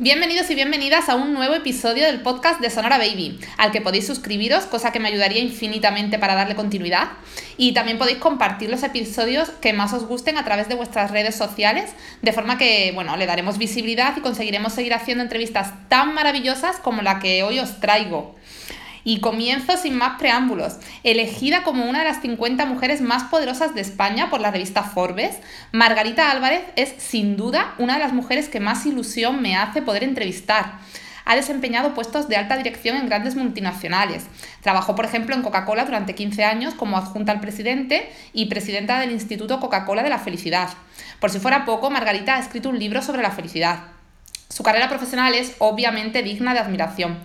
Bienvenidos y bienvenidas a un nuevo episodio del podcast de Sonora Baby, al que podéis suscribiros, cosa que me ayudaría infinitamente para darle continuidad. Y también podéis compartir los episodios que más os gusten a través de vuestras redes sociales, de forma que, bueno, le daremos visibilidad y conseguiremos seguir haciendo entrevistas tan maravillosas como la que hoy os traigo. Y comienzo sin más preámbulos. Elegida como una de las 50 mujeres más poderosas de España por la revista Forbes, Margarita Álvarez es sin duda una de las mujeres que más ilusión me hace poder entrevistar. Ha desempeñado puestos de alta dirección en grandes multinacionales. Trabajó, por ejemplo, en Coca-Cola durante 15 años como adjunta al presidente y presidenta del Instituto Coca-Cola de la Felicidad. Por si fuera poco, Margarita ha escrito un libro sobre la felicidad. Su carrera profesional es obviamente digna de admiración.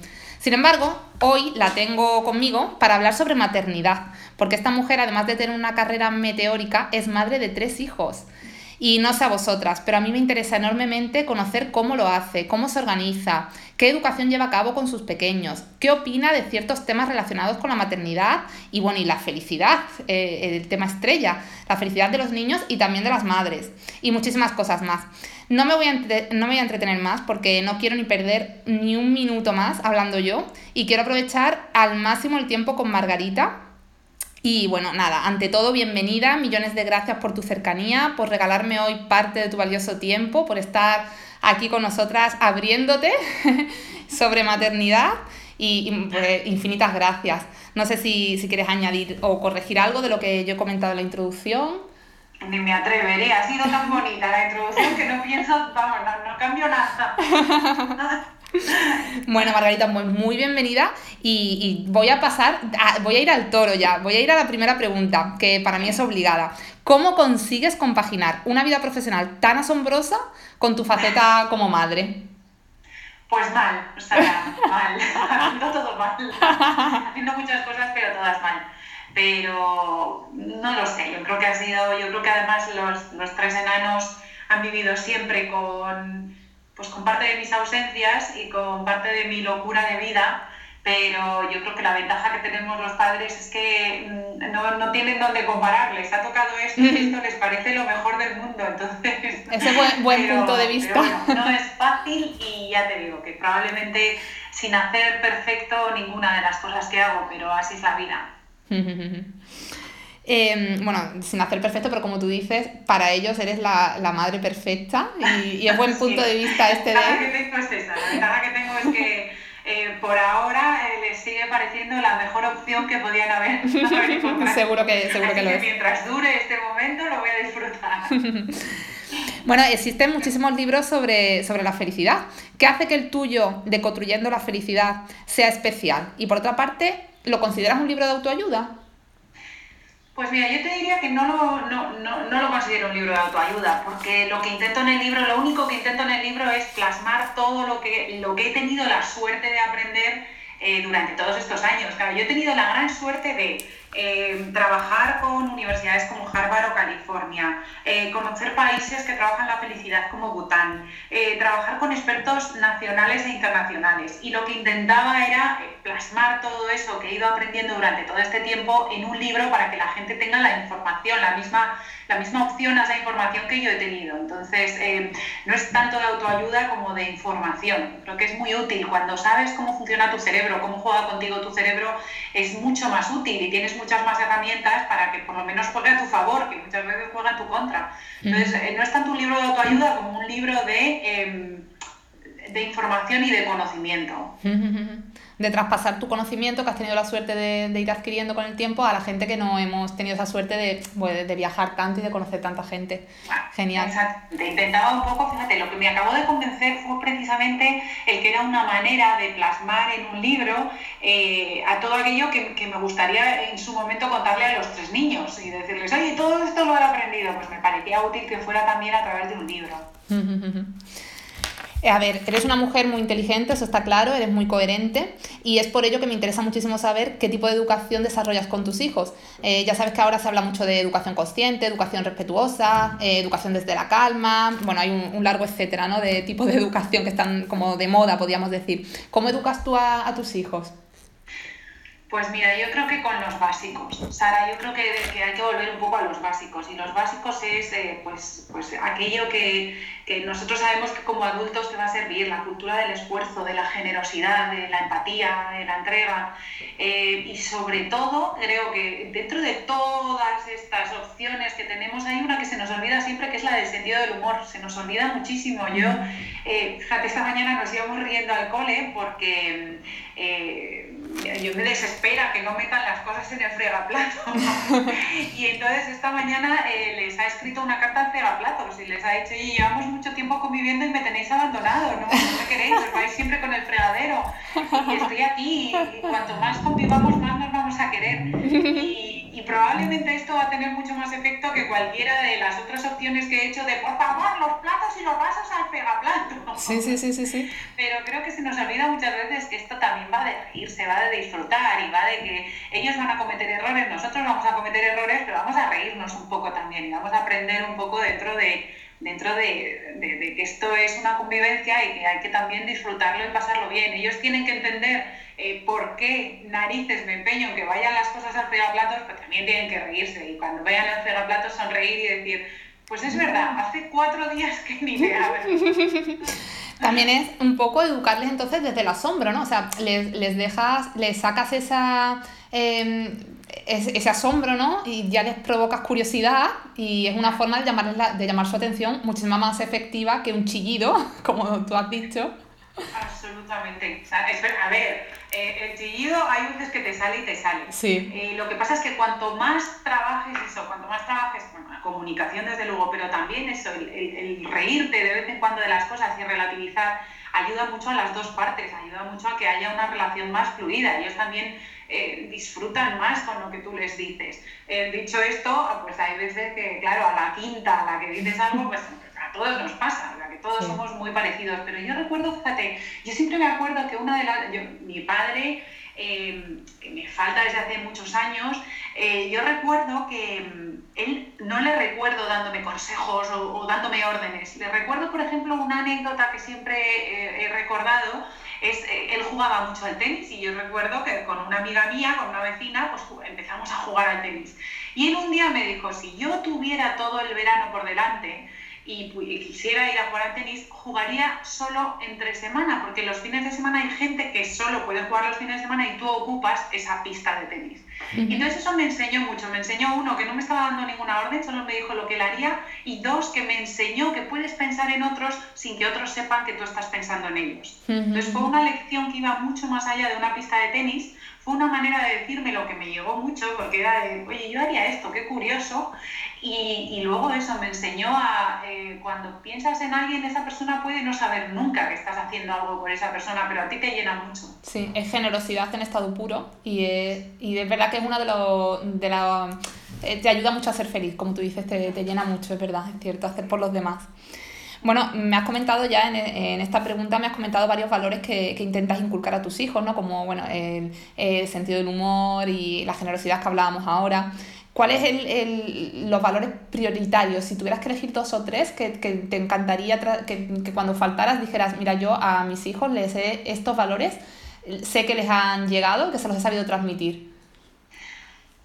Sin embargo, hoy la tengo conmigo para hablar sobre maternidad, porque esta mujer, además de tener una carrera meteórica, es madre de tres hijos. Y no sé a vosotras, pero a mí me interesa enormemente conocer cómo lo hace, cómo se organiza, qué educación lleva a cabo con sus pequeños, qué opina de ciertos temas relacionados con la maternidad y bueno, y la felicidad, eh, el tema estrella, la felicidad de los niños y también de las madres, y muchísimas cosas más. No me, voy a no me voy a entretener más porque no quiero ni perder ni un minuto más hablando yo y quiero aprovechar al máximo el tiempo con Margarita y bueno, nada, ante todo, bienvenida, millones de gracias por tu cercanía, por regalarme hoy parte de tu valioso tiempo, por estar aquí con nosotras abriéndote sobre maternidad y, pues, infinitas gracias. No sé si, si quieres añadir o corregir algo de lo que yo he comentado en la introducción. Ni me atrevería, ha sido tan bonita la introducción que no pienso, vamos, no, no cambio nada. Bueno, Margarita, muy, muy bienvenida y, voy a pasar, voy a ir al toro ya, voy a ir a la primera pregunta, que para mí es obligada. ¿Cómo consigues compaginar una vida profesional tan asombrosa con tu faceta como madre? Pues mal, o sea, mal, haciendo todo mal, haciendo muchas cosas pero todas mal. Pero no lo sé, yo creo que ha sido, yo creo que además los, los tres enanos han vivido siempre con pues con parte de mis ausencias y con parte de mi locura de vida, pero yo creo que la ventaja que tenemos los padres es que mm, no, no tienen dónde compararles. Ha tocado esto y esto les parece lo mejor del mundo, entonces... Ese buen, buen punto de vista. no es fácil y ya te digo que probablemente sin hacer perfecto ninguna de las cosas que hago, pero así es la vida. Em, bueno, sin hacer perfecto, pero como tú dices, para ellos eres la, la madre perfecta y, es buen punto de vista este de... La ventaja que tengo es esa, la ventaja que tengo es que eh, por ahora eh, les sigue pareciendo la mejor opción que podían haber, seguro que, seguro que, lo es. mientras dure este momento lo voy a disfrutar. bueno, existen muchísimos libros sobre, sobre la felicidad. ¿Qué hace que el tuyo de Construyendo la Felicidad sea especial? Y por otra parte, ¿lo consideras un libro de autoayuda? Pues mira, yo te diría que no lo, no, no, no lo considero un libro de autoayuda, porque lo que intento en el libro, lo único que intento en el libro es plasmar todo lo que, lo que he tenido la suerte de aprender eh, durante todos estos años. Claro, yo he tenido la gran suerte de eh, trabajar con universidades como Harvard o California, eh, conocer países que trabajan la felicidad como Bután, trabajar con expertos nacionales e internacionales. Y lo que intentaba era plasmar todo eso que he ido aprendiendo durante todo este tiempo en un libro para que la gente tenga la información, la misma, la misma opción a esa información que yo he tenido. Entonces, no es tanto de autoayuda como de información. Creo que es muy útil cuando sabes cómo funciona tu cerebro, cómo juega contigo tu cerebro, es mucho más útil y tienes muchas más herramientas para que por lo menos juegue a tu favor, que muchas veces juega en tu contra. Entonces, eh, no es tanto un libro de autoayuda como un libro de, em, de información y de conocimiento de traspasar tu conocimiento que has tenido la suerte de, ir adquiriendo con el tiempo a la gente que no hemos tenido esa suerte de, pues, de viajar tanto y de conocer tanta gente. Genial. Exacto. Intentaba un poco, fíjate, lo que me acabó de convencer fue precisamente el que era una manera de plasmar en un libro eh, a todo aquello que, que, me gustaría en su momento contarle a los tres niños y decirles, oye, todo esto lo he aprendido. Pues me parecía útil que fuera también a través de un libro. A ver, eres una mujer muy inteligente, eso está claro, eres muy coherente y es por ello que me interesa muchísimo saber qué tipo de educación desarrollas con tus hijos. Eh, ya sabes que ahora se habla mucho de educación consciente, educación respetuosa, eh, educación desde la calma, bueno, hay un, largo etcétera, ¿no? De tipo de educación que están como de moda, podríamos decir. ¿Cómo educas tú a, tus hijos? Pues mira, yo creo que con los básicos. Sara, yo creo que, hay que volver un poco a los básicos. Y los básicos es eh, pues, pues aquello que, nosotros sabemos que como adultos te va a servir, la cultura del esfuerzo, de la generosidad, de la empatía, de la entrega. Eh, y sobre todo, creo que dentro de todas estas opciones que tenemos, hay una que se nos olvida siempre, que es la del sentido del humor. Se nos olvida muchísimo. Yo, eh, fíjate, esta mañana nos íbamos riendo al cole porque yo me desespera que no metan las cosas en el fregaplato. y entonces esta mañana eh, les ha escrito una carta al fregaplatos y les ha dicho, oye, llevamos mucho tiempo conviviendo y me tenéis abandonado, no, me queréis, os vais siempre con el fregadero. Y estoy aquí y, cuanto más convivamos, más nos vamos a querer. Y, y probablemente esto va a tener mucho más efecto que cualquiera de las otras opciones que he hecho de por favor los platos y los vasos al pegaplato. Sí, sí, sí, sí, sí. Pero creo que se nos olvida muchas veces que esto también va de reírse, va de disfrutar y va de que ellos van a cometer errores, nosotros vamos a cometer errores, pero vamos a reírnos un poco también y vamos a aprender un poco dentro de dentro de, que esto es una convivencia y que hay que también disfrutarlo y pasarlo bien. Ellos tienen que entender eh, por qué narices me empeño en que vayan las cosas al fregaplatos, pero también tienen que reírse y cuando vayan al fregaplatos sonreír y decir, pues es verdad, hace cuatro días que ni me También es un poco educarles entonces desde el asombro, ¿no? O sea, les, les dejas, les sacas esa, em, ese asombro, ¿no? Y ya les provocas curiosidad y es una forma de, llamarles de llamar su atención muchísimo más efectiva que un chillido, como tú has dicho. Absolutamente. A ver, eh, el chillido hay veces que te sale y te sale. Sí. Eh, lo que pasa es que cuanto más trabajes eso, cuanto más trabajes, bueno, la comunicación desde luego, pero también eso, el, reírte de vez en cuando de las cosas y relativizar, ayuda mucho a las dos partes, ayuda mucho a que haya una relación más fluida. Ellos también eh, disfrutan más con lo que tú les dices. dicho esto, pues hay veces que, claro, a la quinta a la que dices algo, pues a todos nos pasa todos somos muy parecidos, pero yo recuerdo, fíjate, yo siempre me acuerdo que una de las, mi padre, eh, que me falta desde hace muchos años, eh, yo recuerdo que mm, él no le recuerdo dándome consejos o, dándome órdenes, le recuerdo, por ejemplo, una anécdota que siempre he recordado, es, eh, él jugaba mucho al tenis y yo recuerdo que con una amiga mía, con una vecina, pues empezamos a jugar al tenis. Y él un día me dijo, si yo tuviera todo el verano por delante, y, quisiera ir a jugar al tenis, jugaría solo entre semana, porque los fines de semana hay gente que solo puede jugar los fines de semana y tú ocupas esa pista de tenis. Y entonces eso me enseñó mucho, me enseñó uno que no me estaba dando ninguna orden, solo me dijo lo que él haría, y dos que me enseñó que puedes pensar en otros sin que otros sepan que tú estás pensando en ellos. Entonces fue una lección que iba mucho más allá de una pista de tenis, fue una manera de decirme lo que me llegó mucho, porque era de, oye, yo haría esto, qué curioso. Y, y luego eso me enseñó a, eh, cuando piensas en alguien, esa persona puede no saber nunca que estás haciendo algo por esa persona, pero a ti te llena mucho. Sí, es generosidad en estado puro y es, y es verdad que es una de los... De la, eh, te ayuda mucho a ser feliz, como tú dices, te, te llena mucho, es verdad, es cierto, hacer por los demás. Bueno, me has comentado ya en, esta pregunta, me has comentado varios valores que, intentas inculcar a tus hijos, ¿no? Como, bueno, el, sentido del humor y la generosidad que hablábamos ahora. ¿Cuáles son los valores prioritarios? Si tuvieras que elegir dos o tres que, te encantaría que, cuando faltaras dijeras, mira, yo a mis hijos les he estos valores, sé que les han llegado, que se los he sabido transmitir.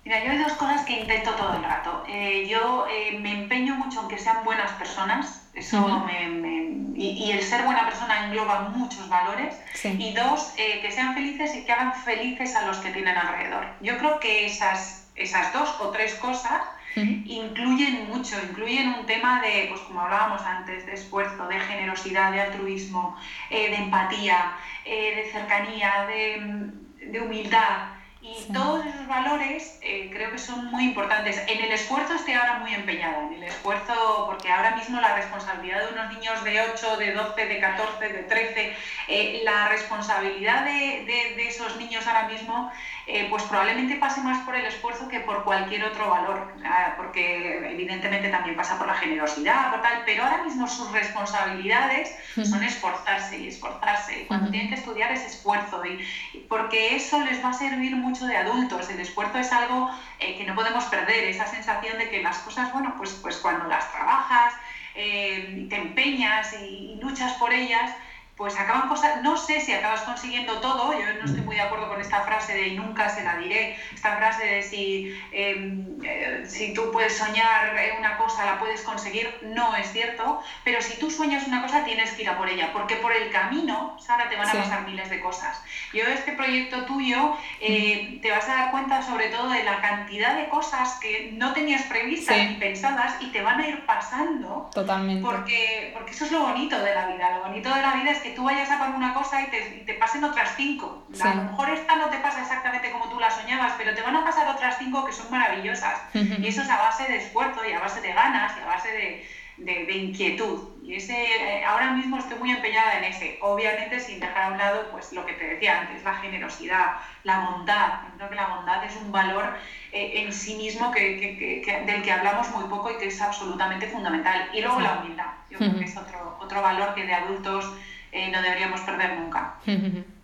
Mira, yo hay dos cosas que intento todo el rato. Eh, yo eh, me empeño mucho en que sean buenas personas, eso me, y, el ser buena persona engloba muchos valores. Y dos, eh, que sean felices y que hagan felices a los que tienen alrededor. Yo creo que esas, esas dos o tres cosas incluyen mucho, incluyen un tema de, pues como hablábamos antes, de esfuerzo, de generosidad, de altruismo, de empatía, de cercanía, de, de humildad. Y todos esos valores eh, creo que son muy importantes. En el esfuerzo estoy ahora muy empeñada, en el esfuerzo, porque ahora mismo la responsabilidad de unos niños de 8, de 12, de 14, de 13, eh, la responsabilidad de, de, de, esos niños ahora mismo eh, pues probablemente pase más por el esfuerzo que por cualquier otro valor, porque evidentemente también pasa por la generosidad, por tal, pero ahora mismo sus responsabilidades son esforzarse y esforzarse. Y cuando tienen que estudiar es esfuerzo, y, porque eso les va a servir mucho de adultos. El esfuerzo es algo eh, que no podemos perder, esa sensación de que las cosas, bueno, pues, pues cuando las trabajas, eh, te empeñas y luchas por ellas, pues acaban cosas, no sé si acabas consiguiendo todo, yo no estoy muy de acuerdo con esta frase de y nunca se la diré, esta frase de si, em, eh, si tú puedes soñar una cosa, la puedes conseguir, no es cierto, pero si tú sueñas una cosa tienes que ir a por ella, porque por el camino, Sara, te van a pasar miles de cosas. Yo este proyecto tuyo eh, te vas a dar cuenta sobre todo de la cantidad de cosas que no tenías previstas ni pensadas y te van a ir pasando. Totalmente. Porque, porque eso es lo bonito de la vida, lo bonito de la vida es que tú vayas a por una cosa y te, pasen otras cinco. A lo mejor esta no te pasa exactamente como tú la soñabas, pero te van a pasar otras cinco que son maravillosas. Y eso es a base de esfuerzo y a base de ganas y a base de, inquietud. Y ese, eh, ahora mismo estoy muy empeñada en ese. Obviamente sin dejar a un lado pues, lo que te decía antes, la generosidad, la bondad. creo que la bondad es un valor eh, en sí mismo que, del que hablamos muy poco y que es absolutamente fundamental. Y luego la humildad. Yo creo que es otro, otro valor que de adultos eh, no deberíamos perder nunca.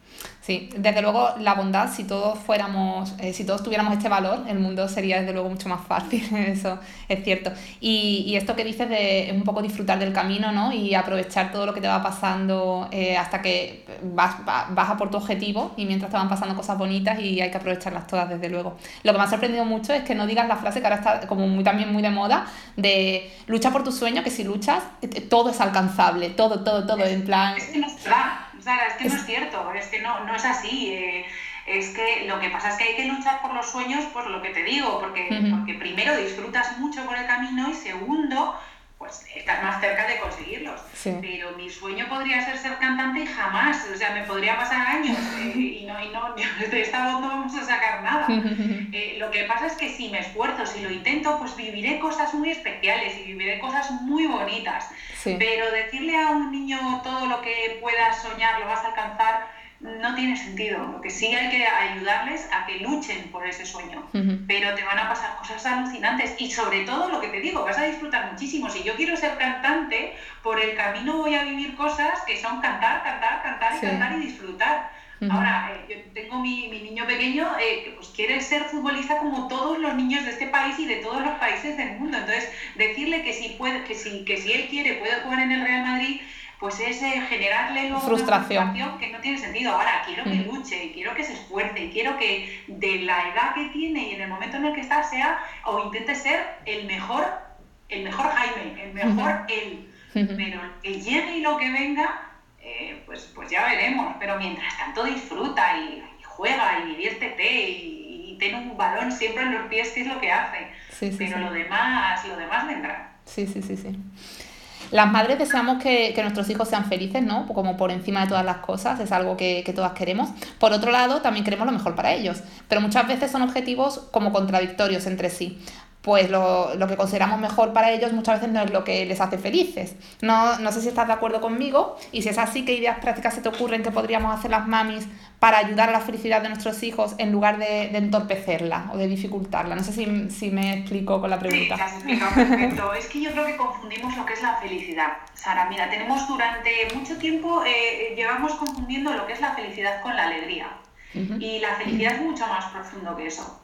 Sí, desde luego la bondad, si todos fuéramos, eh, si todos tuviéramos este valor, el mundo sería desde luego mucho más fácil, eso es cierto. Y, y, esto que dices de un poco disfrutar del camino, ¿no? Y aprovechar todo lo que te va pasando eh, hasta que vas, vas, a por tu objetivo y mientras te van pasando cosas bonitas y hay que aprovecharlas todas, desde luego. Lo que me ha sorprendido mucho es que no digas la frase que ahora está como muy, también muy de moda, de lucha por tu sueño, que si luchas, todo es alcanzable, todo, todo, todo, en plan... Es que no Sara, es que no es cierto, es que no, no es así. Eh, es que lo que pasa es que hay que luchar por los sueños, por lo que te digo, porque, porque primero disfrutas mucho por el camino y segundo, pues estás más cerca de conseguirlos. Pero mi sueño podría ser ser cantante y jamás, o sea, me podría pasar años eh, y, no, y no, de esta voz no vamos a sacar nada. Eh, lo que pasa es que si me esfuerzo, si lo intento, pues viviré cosas muy especiales y viviré cosas muy bonitas. Pero decirle a un niño todo lo que puedas soñar, lo vas a alcanzar, no tiene sentido. Lo que sí hay que ayudarles a que luchen por ese sueño, pero te van a pasar cosas alucinantes y sobre todo lo que te digo, vas a disfrutar muchísimo. Si yo quiero ser cantante, por el camino voy a vivir cosas que son cantar, cantar, cantar y cantar y disfrutar. Ahora, eh, yo tengo mi, mi niño pequeño eh, que pues quiere ser futbolista como todos los niños de este país y de todos los países del mundo. Entonces, decirle que si, puede, que si, que si él quiere puede jugar en el Real Madrid, pues es eh, generarle luego frustración. Una frustración que no tiene sentido. Ahora, quiero que luche, quiero que se esfuerce, quiero que de la edad que tiene y en el momento en el que está sea o intente ser el mejor, el mejor Jaime, el mejor él. Pero que llegue y lo que venga, eh, pues, pues ya veremos. Pero mientras tanto disfruta y, juega y diviértete y, y, tiene un balón siempre en los pies, que es lo que hace. Pero lo demás, lo demás vendrá. Sí, sí, sí, sí. Las madres deseamos que, que, nuestros hijos sean felices, ¿no? Como por encima de todas las cosas, es algo que, que, todas queremos. Por otro lado, también queremos lo mejor para ellos, pero muchas veces son objetivos como contradictorios entre sí pues lo, lo, que consideramos mejor para ellos muchas veces no es lo que les hace felices. No, no sé si estás de acuerdo conmigo y si es así, ¿qué ideas prácticas se te ocurren que podríamos hacer las mamis para ayudar a la felicidad de nuestros hijos en lugar de, de entorpecerla o de dificultarla? No sé si, si, me explico con la pregunta. Sí, has explicado perfecto. es que yo creo que confundimos lo que es la felicidad. Sara, mira, tenemos durante mucho tiempo, eh, llevamos confundiendo lo que es la felicidad con la alegría. Y la felicidad es mucho más profundo que eso.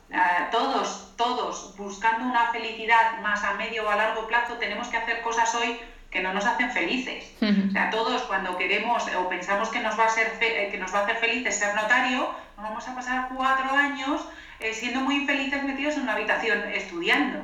todos, todos, buscando una felicidad más a medio o a largo plazo, tenemos que hacer cosas hoy que no nos hacen felices. O sea, todos cuando queremos o pensamos que nos va a, ser eh, que nos va a hacer felices ser notario, nos vamos a pasar cuatro años eh, siendo muy infelices metidos en una habitación estudiando.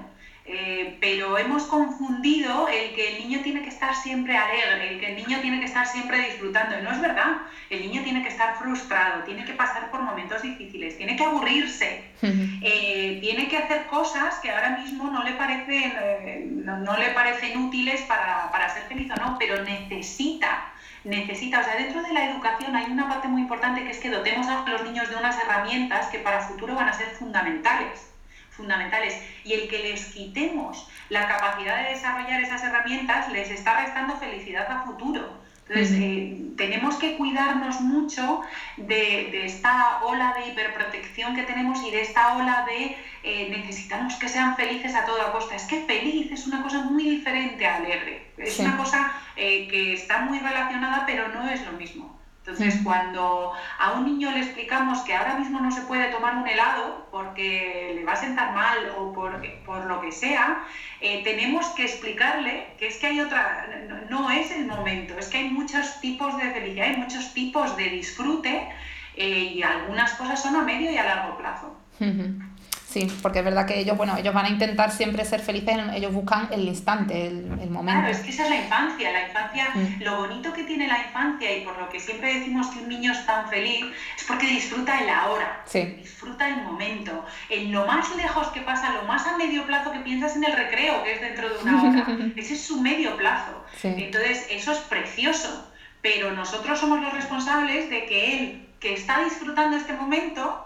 Eh, pero hemos confundido el que el niño tiene que estar siempre alegre, el que el niño tiene que estar siempre disfrutando. Y no es verdad. El niño tiene que estar frustrado, tiene que pasar por momentos difíciles, tiene que aburrirse, eh, tiene que hacer cosas que ahora mismo no le parecen, eh, no, le parecen útiles para, para ser feliz o no, pero necesita necesita, o sea, dentro de la educación hay una parte muy importante que es que dotemos a los niños de unas herramientas que para el futuro van a ser fundamentales fundamentales y el que les quitemos la capacidad de desarrollar esas herramientas les está restando felicidad a futuro. Entonces, eh, tenemos que cuidarnos mucho de, esta ola de hiperprotección que tenemos y de esta ola de eh, necesitamos que sean felices a toda costa. Es que feliz es una cosa muy diferente a alegre. Es una cosa eh, que está muy relacionada, pero no es lo mismo. Entonces, cuando a un niño le explicamos que ahora mismo no se puede tomar un helado porque le va a sentar mal o por, por lo que sea, eh, tenemos que explicarle que es que hay otra, no, es el momento, es que hay muchos tipos de felicidad, hay muchos tipos de disfrute eh, y algunas cosas son a medio y a largo plazo. Sí, porque es verdad que ellos, bueno, ellos van a intentar siempre ser felices, ellos buscan el instante, el, momento. Claro, es que esa es la infancia, la infancia, mm. lo bonito que tiene la infancia y por lo que siempre decimos que un niño es tan feliz, es porque disfruta el ahora, disfruta el momento, en lo más lejos que pasa, lo más a medio plazo que piensas en el recreo, que es dentro de una hora, ese es su medio plazo. Entonces, eso es precioso, pero nosotros somos los responsables de que él, que está disfrutando este momento,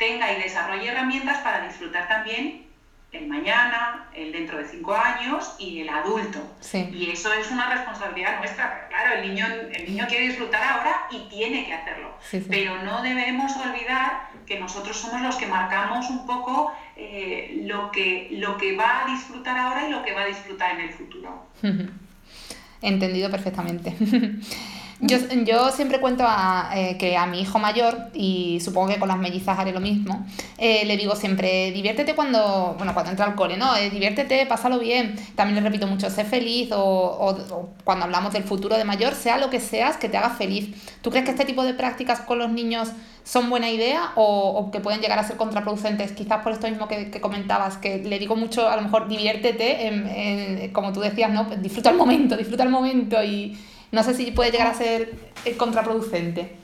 tenga y desarrolle herramientas para disfrutar también el mañana, el dentro de cinco años y el adulto. Y eso es una responsabilidad nuestra. Claro, el niño, el niño quiere disfrutar ahora y tiene que hacerlo. Pero no debemos olvidar que nosotros somos los que marcamos un poco eh, lo, que, lo que va a disfrutar ahora y lo que va a disfrutar en el futuro. Entendido perfectamente. Yo, yo siempre cuento a, eh, que a mi hijo mayor, y supongo que con las mellizas haré lo mismo, eh, le digo siempre, diviértete cuando, bueno, cuando entra al cole, ¿no? Eh, diviértete, pásalo bien. También le repito mucho, sé feliz, o, o, cuando hablamos del futuro de mayor, sea lo que seas, que te haga feliz. ¿Tú crees que este tipo de prácticas con los niños son buena idea o, o que pueden llegar a ser contraproducentes? Quizás por esto mismo que, que comentabas, que le digo mucho, a lo mejor, diviértete, como tú decías, ¿no? Disfruta el momento, disfruta el momento y no sé si puede llegar a ser eh, contraproducente.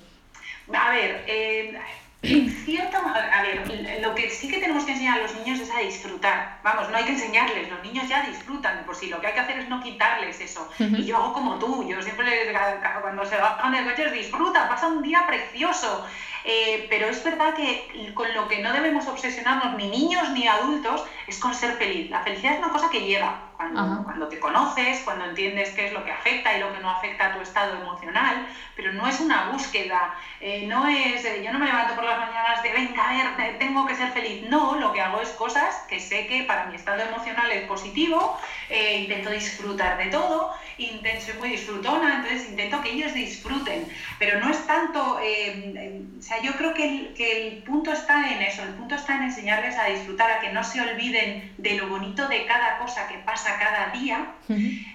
A ver, eh, cierto, a ver, lo que sí que tenemos que enseñar a los niños es a disfrutar. Vamos, no hay que enseñarles, los niños ya disfrutan por sí, lo que hay que hacer es no quitarles eso. Y yo hago como tú, yo siempre les digo, cuando se bajan del coche, disfruta, pasa un día precioso. Eh, pero es verdad que con lo que no debemos obsesionarnos ni niños ni adultos es con ser feliz. La felicidad es una cosa que llega cuando, cuando, te conoces, cuando entiendes qué es lo que afecta y lo que no afecta a tu estado emocional, pero no es una búsqueda, eh, no es, eh, yo no me levanto por las mañanas de, venga, a ver, tengo que ser feliz. No, lo que hago es cosas que sé que para mi estado emocional es positivo, intento disfrutar de todo, intento, soy muy disfrutona, entonces intento que ellos disfruten, pero no es tanto, yo creo que el, que el punto está en eso, el punto está en enseñarles a disfrutar, a que no se olviden de lo bonito de cada cosa que pasa cada día,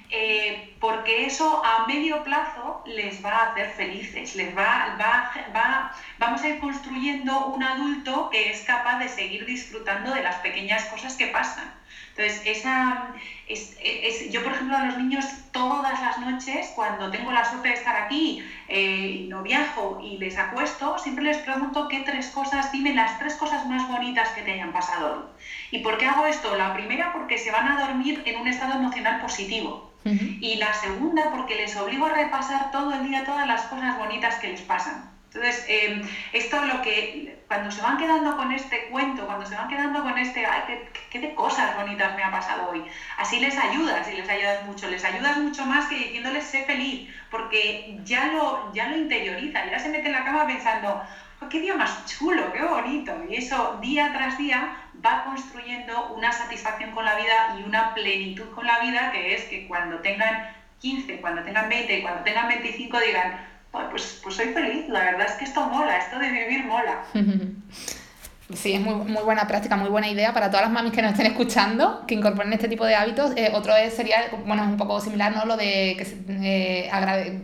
eh, porque eso a medio plazo les va a hacer felices, les va, va, va, vamos a ir construyendo un adulto que es capaz de seguir disfrutando de las pequeñas cosas que pasan. Entonces, esa, es, yo, por ejemplo, a los niños todas las noches, cuando tengo la suerte de estar aquí, eh, no viajo y les acuesto, siempre les pregunto qué tres cosas, dime las tres cosas más bonitas que te hayan pasado. ¿Y por qué hago esto? La primera, porque se van a dormir en un estado emocional positivo. Y la segunda, porque les obligo a repasar todo el día todas las cosas bonitas que les pasan. Entonces, eh, esto lo que, cuando se van quedando con este cuento, cuando se van quedando con este, ay, qué, qué, de cosas bonitas me ha pasado hoy, así les ayudas y les ayudas mucho, les ayudas mucho más que diciéndoles sé feliz, porque ya lo, ya lo interioriza, ya se mete en la cama pensando, oh, qué día más chulo, qué bonito, y eso día tras día va construyendo una satisfacción con la vida y una plenitud con la vida, que es que cuando tengan 15, cuando tengan 20 y cuando tengan 25 digan, pues, pues soy feliz, la verdad es que esto mola, esto de vivir mola. Sí, es muy, muy buena práctica, muy buena idea para todas las mamis que nos estén escuchando, que incorporen este tipo de hábitos. Eh, otro es, sería, bueno, es un poco similar, ¿no? Lo de que, eh, agrade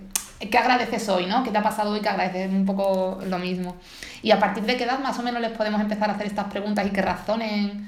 ¿qué agradeces hoy, ¿no? ¿Qué te ha pasado hoy que agradeces? Un poco lo mismo. Y a partir de qué edad más o menos les podemos empezar a hacer estas preguntas y que razonen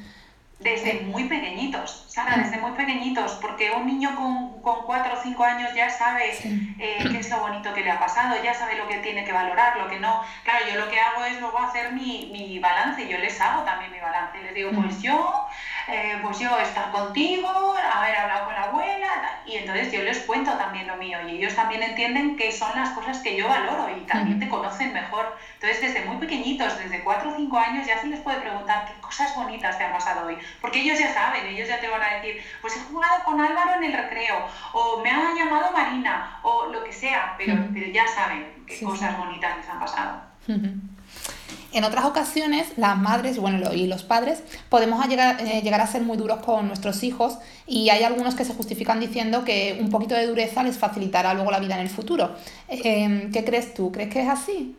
desde muy pequeñitos, Sara, desde muy pequeñitos, porque un niño con, con 4 o 5 años ya sabe eh, qué es lo bonito que le ha pasado, ya sabe lo que tiene que valorar, lo que no. Claro, yo lo que hago es luego hacer mi, mi balance, yo les hago también mi balance, les digo, pues yo, eh, pues yo estar contigo, haber hablado con la abuela, y entonces yo les cuento también lo mío, y ellos también entienden qué son las cosas que yo valoro y también te conocen mejor. Entonces, desde muy pequeñitos, desde 4 o 5 años, ya se les puede preguntar qué cosas bonitas te han pasado hoy porque ellos ya saben, ellos ya te van a decir, pues he jugado con Álvaro en el recreo, o me ha llamado Marina, o lo que sea, pero, pero ya saben qué cosas bonitas les han pasado. En otras ocasiones, las madres bueno, y los padres podemos llegar, eh, llegar a ser muy duros con nuestros hijos y hay algunos que se justifican diciendo que un poquito de dureza les facilitará luego la vida en el futuro. Em, ¿Qué crees tú? ¿Crees que es así?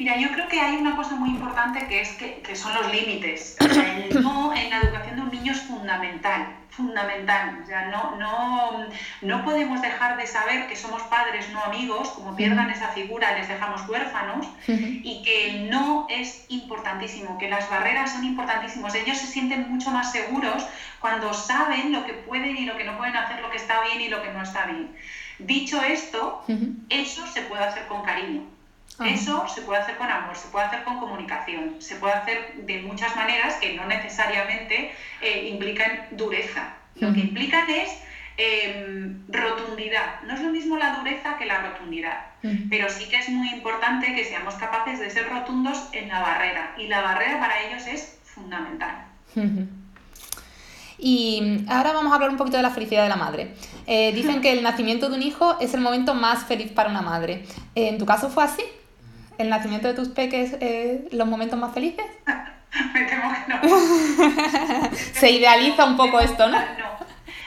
Mira, yo creo que hay una cosa muy importante que es que, que son los límites. el no en la educación de un niño es fundamental fundamental. O sea, no, no, no podemos dejar de saber que somos padres, no amigos, como pierdan esa figura les dejamos huérfanos, y que el no es importantísimo, que las barreras son importantísimos. Ellos se sienten mucho más seguros cuando saben lo que pueden y lo que no pueden hacer, lo que está bien y lo que no está bien. Dicho esto, eso se puede hacer con cariño. Eso se puede hacer con amor, se puede hacer con comunicación, se puede hacer de muchas maneras que no necesariamente eh, implican dureza. Lo que implican es em, rotundidad. No es lo mismo la dureza que la rotundidad, pero sí que es muy importante que seamos capaces de ser rotundos en la barrera y la barrera para ellos es fundamental. Y ahora vamos a hablar un poquito de la felicidad de la madre. Eh, dicen que el nacimiento de un hijo es el momento más feliz para una madre. ¿En tu caso fue así? El nacimiento de tus peques eh, los momentos más felices? Me temo que no. Se idealiza un poco esto, ¿no? No.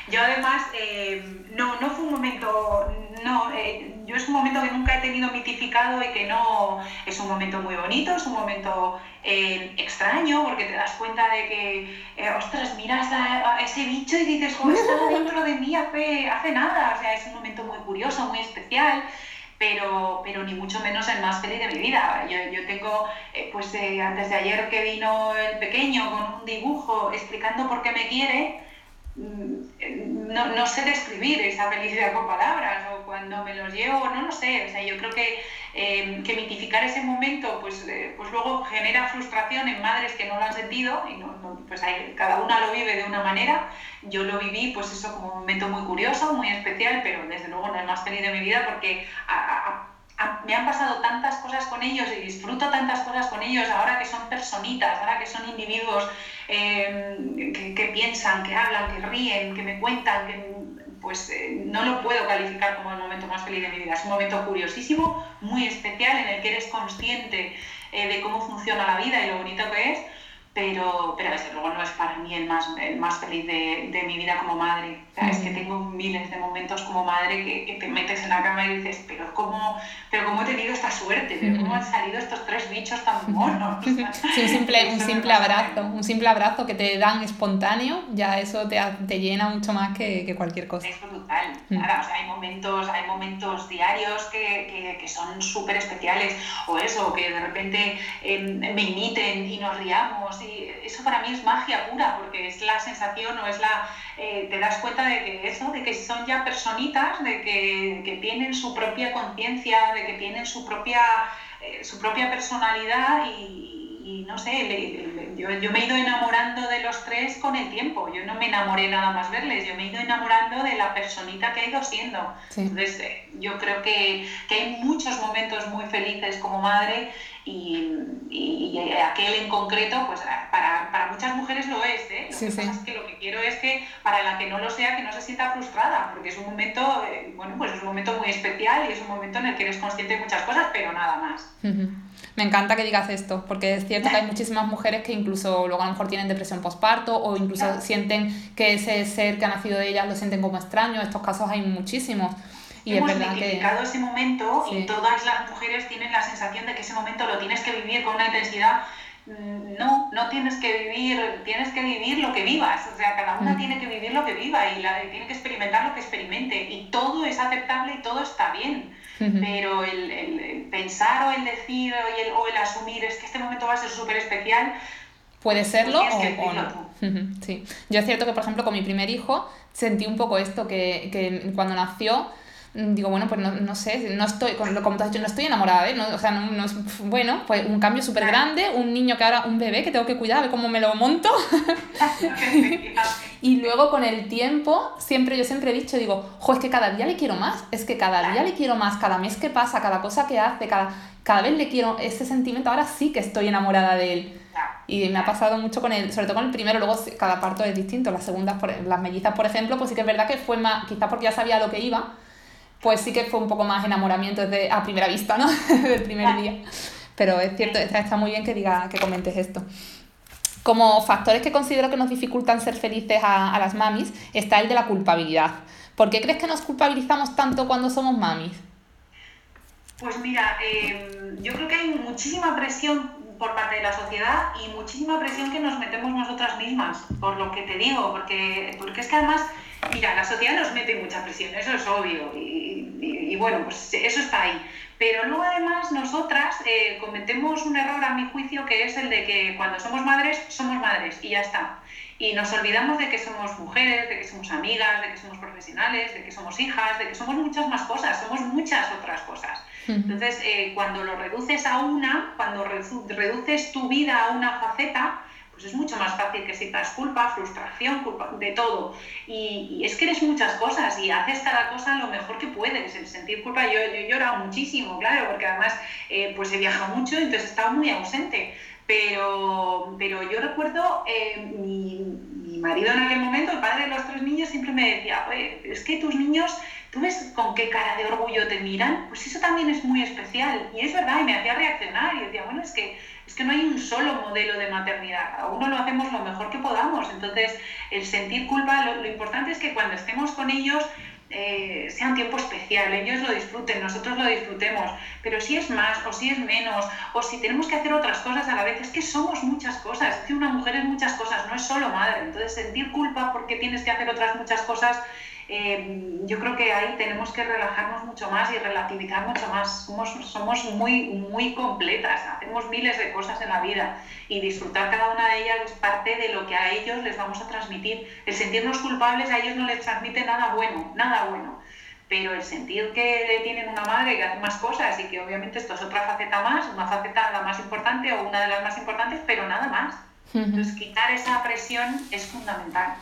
Yo además, eh, no, no fue un momento, no, eh, yo es un momento que nunca he tenido mitificado y que no, es un momento muy bonito, es un momento extraño porque te das cuenta de que, ostras, miras a, ese bicho y dices, ¿cómo está dentro de mí hace, hace nada? O sea, es un momento muy curioso, muy especial pero, pero ni mucho menos el más feliz de mi vida. Yo, yo tengo, eh, pues eh, antes de ayer que vino el pequeño con un dibujo explicando por qué me quiere, mm, no, no, sé describir esa felicidad con palabras, o cuando me los llevo, no lo sé, o sea, yo creo que, eh, que mitificar ese momento, pues, pues luego genera frustración en madres que no lo han sentido, y no, pues cada una lo vive de una manera, yo lo viví, pues eso como un momento muy curioso, muy especial, pero desde luego no es más feliz de mi vida porque me han pasado tantas cosas con ellos y disfruto tantas cosas con ellos ahora que son personitas, ahora que son individuos em, que, piensan, que hablan, que ríen, que me cuentan, que pues eh, no lo puedo calificar como el momento más feliz de mi vida. Es un momento curiosísimo, muy especial, en el que eres consciente eh, de cómo funciona la vida y lo bonito que es pero, pero desde luego no es para mí el más, el más feliz de, de mi vida como madre. O sea, Es que tengo miles de momentos como madre que, que, te metes en la cama y dices, pero ¿cómo, pero cómo he tenido esta suerte? ¿Pero cómo han salido estos tres bichos tan monos? sí, un simple, un simple abrazo, un simple abrazo que te dan espontáneo, ya eso te, te llena mucho más que, que cualquier cosa. Es brutal. Nada, o sea, hay, momentos, hay momentos diarios que, que son súper especiales, o eso, que de repente eh, me imiten y nos riamos eso para mí es magia pura, porque es la sensación o es la... Eh, te das cuenta de que eso, de que son ya personitas, de que, que tienen su propia conciencia, de que tienen su propia, eh, su propia personalidad y, no sé, yo, yo, me he ido enamorando de los tres con el tiempo, yo no me enamoré nada más verles, yo me he ido enamorando de la personita que ha ido siendo. Entonces, eh, yo creo que, que hay muchos momentos muy felices como madre y, y, aquel en concreto, pues para, para, muchas mujeres lo es, ¿eh? Lo que pasa es que lo que quiero es que para la que no lo sea, que no se sienta frustrada, porque es un momento, eh, bueno, pues es un momento muy especial y es un momento en el que eres consciente de muchas cosas, pero nada más. Me encanta que digas esto, porque es cierto que hay muchísimas mujeres que incluso luego a lo mejor tienen depresión postparto o incluso sienten que ese ser que ha nacido de ellas lo sienten como extraño. Estos casos hay muchísimos. Y hemos identificado ese momento y todas las mujeres tienen la sensación de que ese momento lo tienes que vivir con una intensidad. Mm, no, no tienes que vivir, tienes que vivir lo que vivas. O sea, cada una mm. tiene que vivir lo que viva y la, tiene que experimentar lo que experimente. Y todo es aceptable y todo está bien. Pero el, el, pensar o el decir o el, o el asumir es que este momento va a ser súper especial, puede serlo o, o, no. Sí. Yo es cierto que, por ejemplo, con mi primer hijo sentí un poco esto, que, que cuando nació Mm, digo, bueno, pues no, no sé, no estoy, como te has dicho, no estoy enamorada, ¿eh? No, o sea, no, no es, bueno, pues un cambio súper grande, un niño que ahora, un bebé que tengo que cuidar, a ver cómo me lo monto. y luego con el tiempo, siempre, yo siempre he dicho, digo, jo, es que cada día le quiero más, es que cada día le quiero más, cada mes que pasa, cada cosa que hace, cada, cada vez le quiero ese sentimiento, ahora sí que estoy enamorada de él. Y me ha pasado mucho con él, sobre todo con el primero, luego cada parto es distinto, las segundas, por, las mellizas, por ejemplo, pues sí que es verdad que fue más, quizás porque ya sabía lo que iba, pues sí que fue un poco más enamoramiento desde, a primera vista, ¿no? Del primer día. Pero es cierto, está, está muy bien que diga, que comentes esto. Como factores que considero que nos dificultan ser felices a, las mamis está el de la culpabilidad. ¿Por qué crees que nos culpabilizamos tanto cuando somos mamis? Pues mira, eh, yo creo que hay muchísima presión por parte de la sociedad y muchísima presión que nos metemos nosotras mismas, por lo que te digo, porque, porque es que además, mira, la sociedad nos mete mucha presión, eso es obvio, y, bueno, pues eso está ahí. Pero luego además nosotras eh, cometemos un error a mi juicio que es el de que cuando somos madres, somos madres y ya está. Y nos olvidamos de que somos mujeres, de que somos amigas, de que somos profesionales, de que somos hijas, de que somos muchas más cosas, somos muchas otras cosas. Entonces, eh, cuando lo reduces a una, cuando reduces tu vida a una faceta, pues es mucho más fácil que sientas culpa, frustración, culpa, de todo. Y, y, es que eres muchas cosas y haces cada cosa lo mejor que puedes. El sentir culpa, yo, yo he muchísimo, claro, porque además eh, pues he viajado mucho, entonces he estado muy ausente. Pero, pero yo recuerdo eh, mi, marido en aquel momento, el padre de los tres niños, siempre me decía, es que tus niños, ¿tú ves con qué cara de orgullo te miran? Pues eso también es muy especial. Y es verdad, y me hacía reaccionar y decía, bueno, es que, es que no hay un solo modelo de maternidad, a uno lo hacemos lo mejor que podamos. Entonces, el sentir culpa, lo importante es que cuando estemos con ellos, eh, sea un tiempo especial, ellos lo disfruten, nosotros lo disfrutemos, pero si es más o si es menos, o si tenemos que hacer otras cosas a la vez, es que somos muchas cosas, es que una mujer es muchas cosas, no es solo madre, entonces sentir culpa porque tienes que hacer otras muchas cosas, eh, yo creo que ahí tenemos que relajarnos mucho más y relativizar mucho más, somos, somos muy, muy completas, hacemos miles de cosas en la vida y disfrutar cada una de ellas es parte de lo que a ellos les vamos a transmitir. El sentirnos culpables a ellos no les transmite nada bueno, nada bueno. Pero el sentir que tienen una madre que hace más cosas y que obviamente esto es otra faceta más, una faceta la más importante o una de las más importantes, pero nada más. Entonces quitar esa presión es fundamental.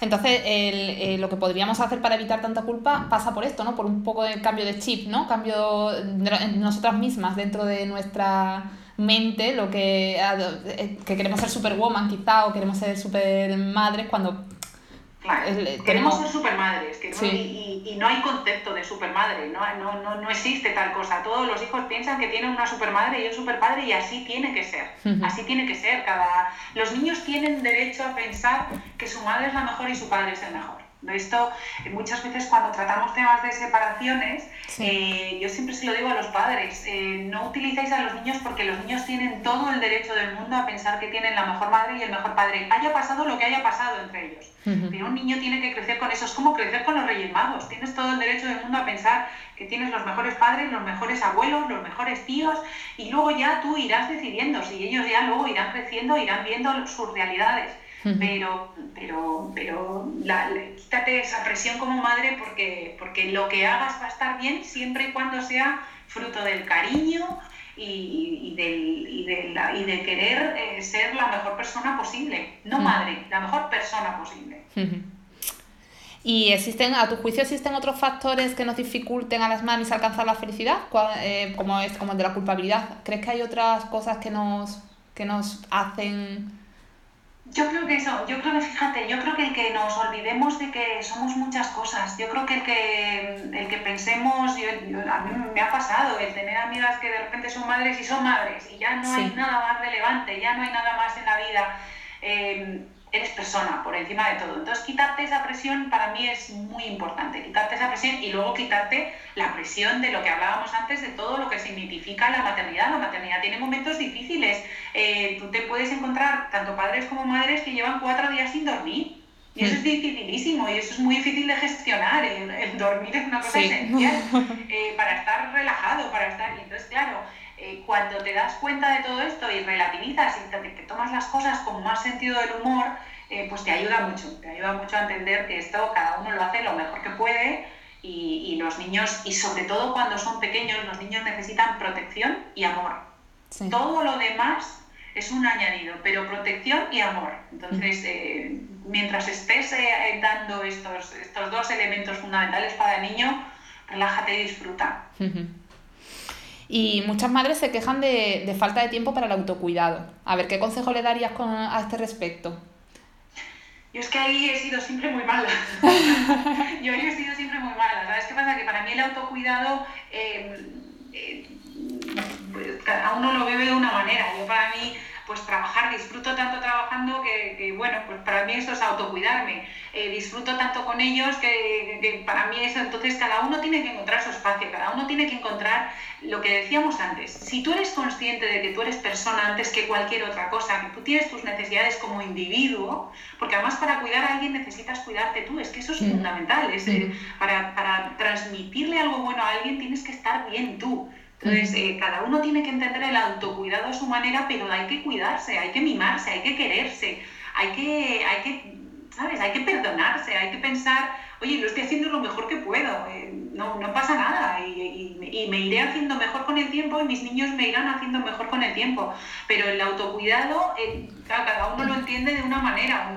Entonces, el, eh, lo que podríamos hacer para evitar tanta culpa pasa por esto, ¿no? Por un poco de cambio de chip, ¿no? Cambio de nosotras mismas dentro de nuestra mente, lo que, eh, que queremos ser superwoman quizá o queremos ser super madres cuando Claro, el, queremos ser supermadres que no, sí. y, y, no hay concepto de supermadre, ¿no? No, no, no, existe tal cosa. Todos los hijos piensan que tienen una supermadre y un superpadre y así tiene que ser. Uh -huh. Así tiene que ser. Cada... Los niños tienen derecho a pensar que su madre es la mejor y su padre es el mejor. Esto muchas veces cuando tratamos temas de separaciones, sí. eh, yo siempre se lo digo a los padres, eh, no utilicéis a los niños porque los niños tienen todo el derecho del mundo a pensar que tienen la mejor madre y el mejor padre, haya pasado lo que haya pasado entre ellos. Uh -huh. Pero un niño tiene que crecer con eso, es como crecer con los Reyes Magos, tienes todo el derecho del mundo a pensar que tienes los mejores padres, los mejores abuelos, los mejores tíos, y luego ya tú irás decidiendo, si ellos ya luego irán creciendo, irán viendo sus realidades pero, pero, pero la, la, quítate esa presión como madre porque, porque lo que hagas va a estar bien siempre y cuando sea fruto del cariño y, y, del, y, de, la, y de querer eh, ser la mejor persona posible, no madre, la mejor persona posible. ¿Y existen, a tu juicio, existen otros factores que nos dificulten a las mamis alcanzar la felicidad, eh, como, es, como el de la culpabilidad? ¿Crees que hay otras cosas que nos, que nos hacen yo creo que eso, yo creo que fíjate, yo creo que el que nos olvidemos de que somos muchas cosas, yo creo que el que, el que pensemos, yo, yo, a mí me ha pasado el tener amigas que de repente son madres y son madres y ya no sí. hay nada más relevante, ya no hay nada más en la vida. Eh, eres persona por encima de todo. Entonces, quitarte esa presión para mí es muy importante, quitarte esa presión y luego quitarte la presión de lo que hablábamos antes, de todo lo que significa la maternidad. La maternidad tiene momentos difíciles. Eh, tú te puedes encontrar tanto padres como madres que llevan cuatro días sin dormir. Y eso es dificilísimo y eso es muy difícil de gestionar. El, el dormir es una cosa sí. esencial eh, para estar relajado, para estar... Y entonces, claro, eh, cuando te das cuenta de todo esto y relativizas y te, te tomas las cosas con más sentido del humor, eh, pues te ayuda mucho, te ayuda mucho a entender que esto cada uno lo hace lo mejor que puede y, y los niños, y sobre todo cuando son pequeños, los niños necesitan protección y amor. Sí. Todo lo demás es un añadido, pero protección y amor. Entonces, eh, mientras estés eh, dando estos, estos dos elementos fundamentales para el niño, relájate y disfruta. Uh -huh. Y muchas madres se quejan de, de, falta de tiempo para el autocuidado. A ver, ¿qué consejo le darías con, a este respecto? Yo es que ahí he sido siempre muy mala. Yo ahí he sido siempre muy mala. ¿Sabes qué pasa? Que para mí el autocuidado eh, eh, pues, cada uno lo vive disfruto tanto trabajando que, bueno, pues para mí eso es autocuidarme. Eh, disfruto tanto con ellos que, que, para mí eso, entonces cada uno tiene que encontrar su espacio, cada uno tiene que encontrar lo que decíamos antes. Si tú eres consciente de que tú eres persona antes que cualquier otra cosa, que tú tienes tus necesidades como individuo, porque además para cuidar a alguien necesitas cuidarte tú, es que eso es fundamental. Es, eh, para, para transmitirle algo bueno a alguien tienes que estar bien tú. Entonces, eh, cada uno tiene que entender el autocuidado a su manera, pero hay que cuidarse, hay que mimarse, hay que quererse, hay que, hay que, ¿sabes? Hay que perdonarse, hay que pensar, oye, lo estoy haciendo lo mejor que puedo, eh, no, no, pasa nada y, y, me iré haciendo mejor con el tiempo y mis niños me irán haciendo mejor con el tiempo. Pero el autocuidado, eh, cada uno lo entiende de una manera,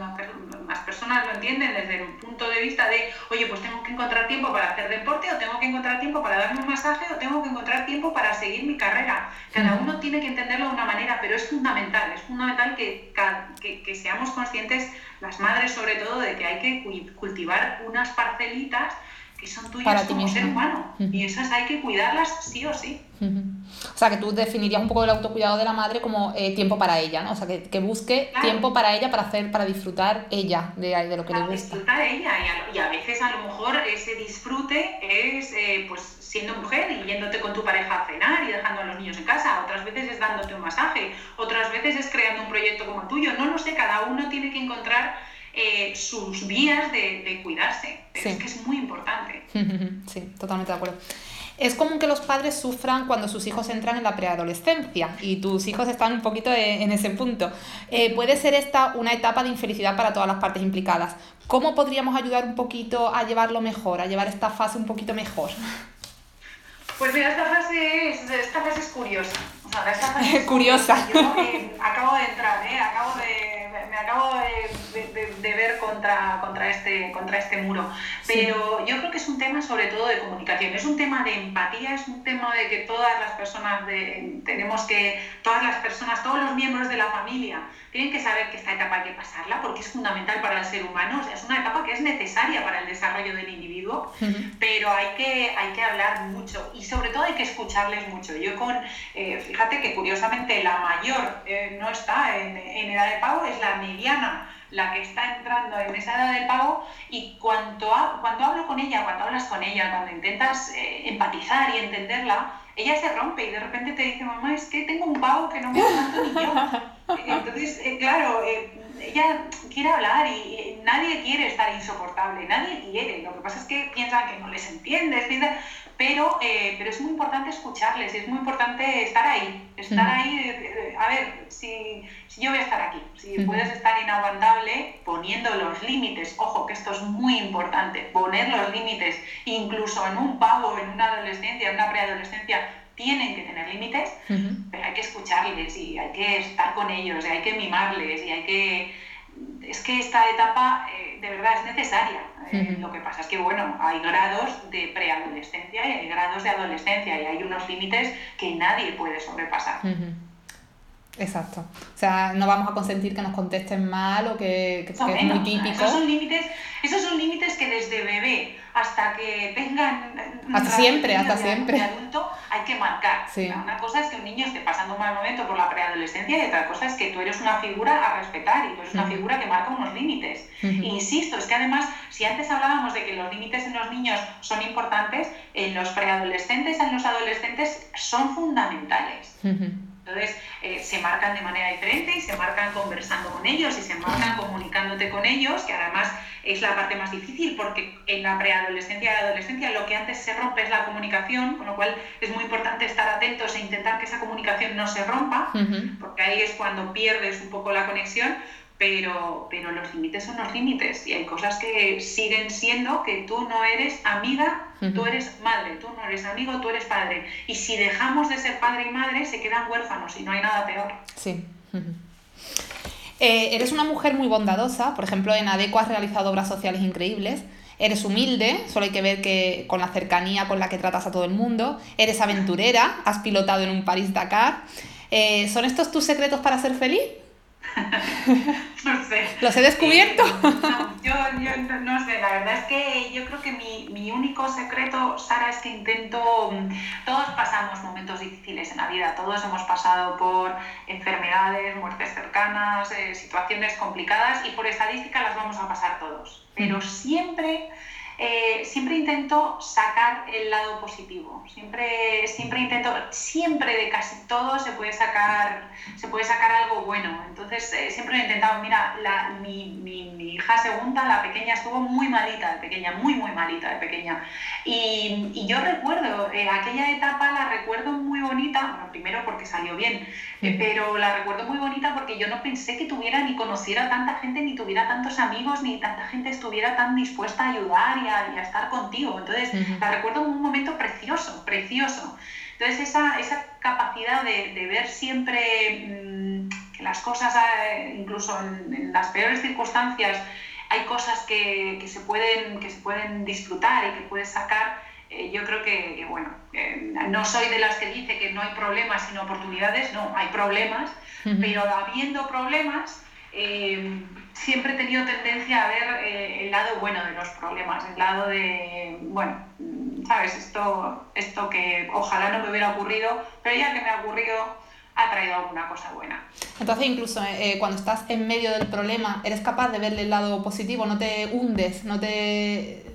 las personas lo entienden desde un punto de vista de, oye, pues tengo que encontrar tiempo para hacer deporte o tengo que encontrar tiempo para darme un masaje o tengo que encontrar tiempo para seguir mi carrera. Cada uno tiene que entenderlo de una manera, pero es fundamental, es fundamental que, que, que seamos conscientes, las madres sobre todo, de que hay que cultivar unas parcelitas que son tuyas para como ser humano. Y esas hay que cuidarlas sí o sí. O sea, que tú definirías un poco el autocuidado de la madre como eh, tiempo para ella, ¿no? O sea, que, que busque tiempo para ella, para hacer, para disfrutar ella de, de lo que le gusta. disfrutar ella. Y a, veces a lo mejor ese disfrute es eh, pues siendo mujer y yéndote con tu pareja a cenar y dejando a los niños en casa. Otras veces es dándote un masaje. Otras veces es creando un proyecto como el tuyo. No lo sé, cada uno tiene que encontrar eh, sus vías de, cuidarse. Es que es muy importante. sí, totalmente de acuerdo. Es común que los padres sufran cuando sus hijos entran en la preadolescencia y tus hijos están un poquito en ese punto. Eh, puede ser esta una etapa de infelicidad para todas las partes implicadas. ¿Cómo podríamos ayudar un poquito a llevarlo mejor, a llevar esta fase un poquito mejor? Pues mira, esta fase es, esta fase es curiosa. O sea, esta fase es curiosa. Yo eh, acabo de entrar, ¿eh? acabo de, me, acabo de, de, ver contra, contra, este, contra este muro. Pero yo creo que es un tema sobre todo de comunicación, es un tema de empatía, es un tema de que todas las personas de, tenemos que, todas las personas, todos los miembros de la familia tienen que saber que esta etapa hay que pasarla porque es fundamental para el ser humano, o sea, es una etapa que es necesaria para el desarrollo del individuo, pero hay que, hay que hablar mucho y sobre todo hay que escucharles mucho. Yo con, eh, fíjate que curiosamente la mayor eh, no está en, en edad de pago, es la mediana la que está entrando en esa edad de pago y cuando, cuando hablo con ella, cuando hablas con ella, cuando intentas eh, empatizar y entenderla, ella se rompe y de repente te dice, mamá, es que tengo un pavo que no me tanto ni yo. Entonces, eh, claro, eh, ella quiere hablar y, nadie quiere estar insoportable, nadie quiere. Lo que pasa es que piensan que no les entiendes, pero, eh, pero es muy importante escucharles, es muy importante estar ahí, estar ahí, a ver, si, si, yo voy a estar aquí, si puedes estar inaguantable poniendo los límites, ojo que esto es muy importante, poner los límites, incluso en un pavo, en una adolescencia, en una preadolescencia, tienen que tener límites, pero hay que escucharles y hay que estar con ellos y hay que mimarles y hay que... Es que esta etapa eh, de verdad es necesaria. Eh, lo que pasa es que, bueno, hay grados de preadolescencia y hay grados de adolescencia y hay unos límites que nadie puede sobrepasar. Exacto. O sea, no vamos a consentir que nos contesten mal o que, que, es muy típico. Esos son límites, esos son límites que desde bebé hasta que tengan hasta siempre, hasta siempre. adulto hay que marcar. Una cosa es que un niño esté pasando un mal momento por la preadolescencia y otra cosa es que tú eres una figura a respetar y tú eres una figura que marca unos límites. Insisto, es que además, si antes hablábamos de que los límites en los niños son importantes, en los preadolescentes, en los adolescentes son fundamentales. Entonces, eh, se marcan de manera diferente y se marcan conversando con ellos y se marcan comunicándote con ellos, que además es la parte más difícil porque en la preadolescencia y la adolescencia lo que antes se rompe es la comunicación, con lo cual es muy importante estar atentos e intentar que esa comunicación no se rompa, porque ahí es cuando pierdes un poco la conexión, pero, pero los límites son los límites y hay cosas que siguen siendo que tú no eres amiga, tú eres madre, tú no eres amigo, tú eres padre. Y si dejamos de ser padre y madre, se quedan huérfanos y no hay nada peor. Sí. Eh, eres una mujer muy bondadosa, por ejemplo, en ADECO has realizado obras sociales increíbles. Eres humilde, solo hay que ver que con la cercanía con la que tratas a todo el mundo. Eres aventurera, has pilotado en un París-Dakar. Eh, ¿Son estos tus secretos para ser feliz? no sé. ¿Los he descubierto? no, yo, yo, no sé, la verdad es que yo creo que mi, mi, único secreto, Sara, es que intento, todos pasamos momentos difíciles en la vida, todos hemos pasado por enfermedades, muertes cercanas, eh, situaciones complicadas y por estadística las vamos a pasar todos, pero siempre eh, siempre intento sacar el lado positivo. Siempre, siempre intento, siempre de casi todo se puede sacar, se puede sacar algo bueno. Entonces, eh, siempre he intentado, mira, la, mi, mi, mi, hija segunda, la pequeña, estuvo muy malita de pequeña, muy, muy malita de pequeña. Y, y yo recuerdo, eh, aquella etapa la recuerdo muy bonita, bueno, primero porque salió bien, pero la recuerdo muy bonita porque yo no pensé que tuviera ni conociera tanta gente, ni tuviera tantos amigos, ni tanta gente estuviera tan dispuesta a ayudar y a, estar contigo. Entonces, la recuerdo como un momento precioso, precioso. Entonces, esa, esa capacidad de, de ver siempre mmm, que las cosas, eh, incluso en, en, las peores circunstancias, hay cosas que, que, se pueden, que se pueden disfrutar y que puedes sacar, eh, yo creo que, que bueno, eh, no soy de las que dice que no hay problemas sino oportunidades, no, hay problemas, uh -huh. pero habiendo problemas, eh, siempre he tenido tendencia a ver eh, el lado bueno de los problemas, el lado de, bueno, sabes, esto, esto que ojalá no me hubiera ocurrido, pero ya que me ha ocurrido, ha traído alguna cosa buena. Entonces, incluso eh, cuando estás en medio del problema, eres capaz de verle el lado positivo, no te hundes, no te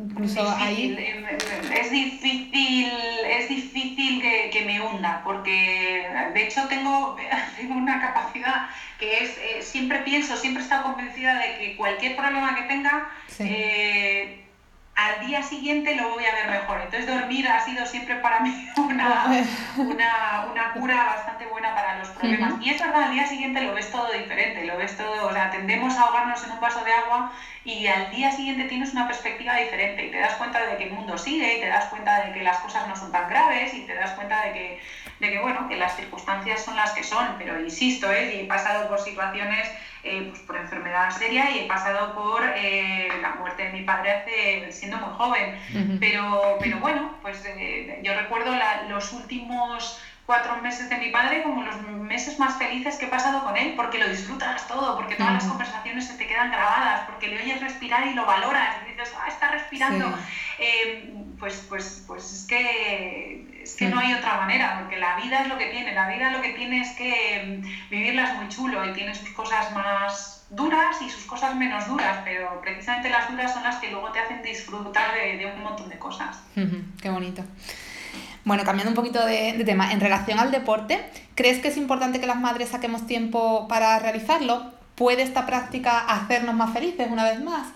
incluso es ahí es difícil es difícil que, que, me hunda porque de hecho tengo, tengo una capacidad que es eh, siempre pienso siempre he estado convencida de que cualquier problema que tenga sí. eh, al día siguiente lo voy a ver mejor. Entonces dormir ha sido siempre para mí una, una, una cura bastante buena para los problemas. Uh -huh. Y es verdad, al día siguiente lo ves todo diferente, lo ves todo, o sea, tendemos a ahogarnos en un vaso de agua y al día siguiente tienes una perspectiva diferente y te das cuenta de que el mundo sigue y te das cuenta de que las cosas no son tan graves y te das cuenta de que, de que bueno, que las circunstancias son las que son, pero insisto, ¿eh? y he pasado por situaciones eh, pues por enfermedad seria y he pasado por eh, la muerte de mi padre hace, siendo muy joven. Uh -huh. pero, pero bueno, pues eh, yo recuerdo la, los últimos cuatro meses de mi padre como los meses más felices que he pasado con él, porque lo disfrutas todo, porque todas las conversaciones se te quedan grabadas, porque le oyes respirar y lo valoras, y dices, ah, está respirando. Sí. pues, pues, pues es que, es que no hay otra manera, porque la vida es lo que tiene, la vida lo que tiene es que vivirla es muy chulo y tiene sus cosas más duras y sus cosas menos duras, pero precisamente las duras son las que luego te hacen disfrutar de, de un montón de cosas. Qué bonito. Bueno, cambiando un poquito de, de, tema, en relación al deporte, ¿crees que es importante que las madres saquemos tiempo para realizarlo? ¿Puede esta práctica hacernos más felices una vez más?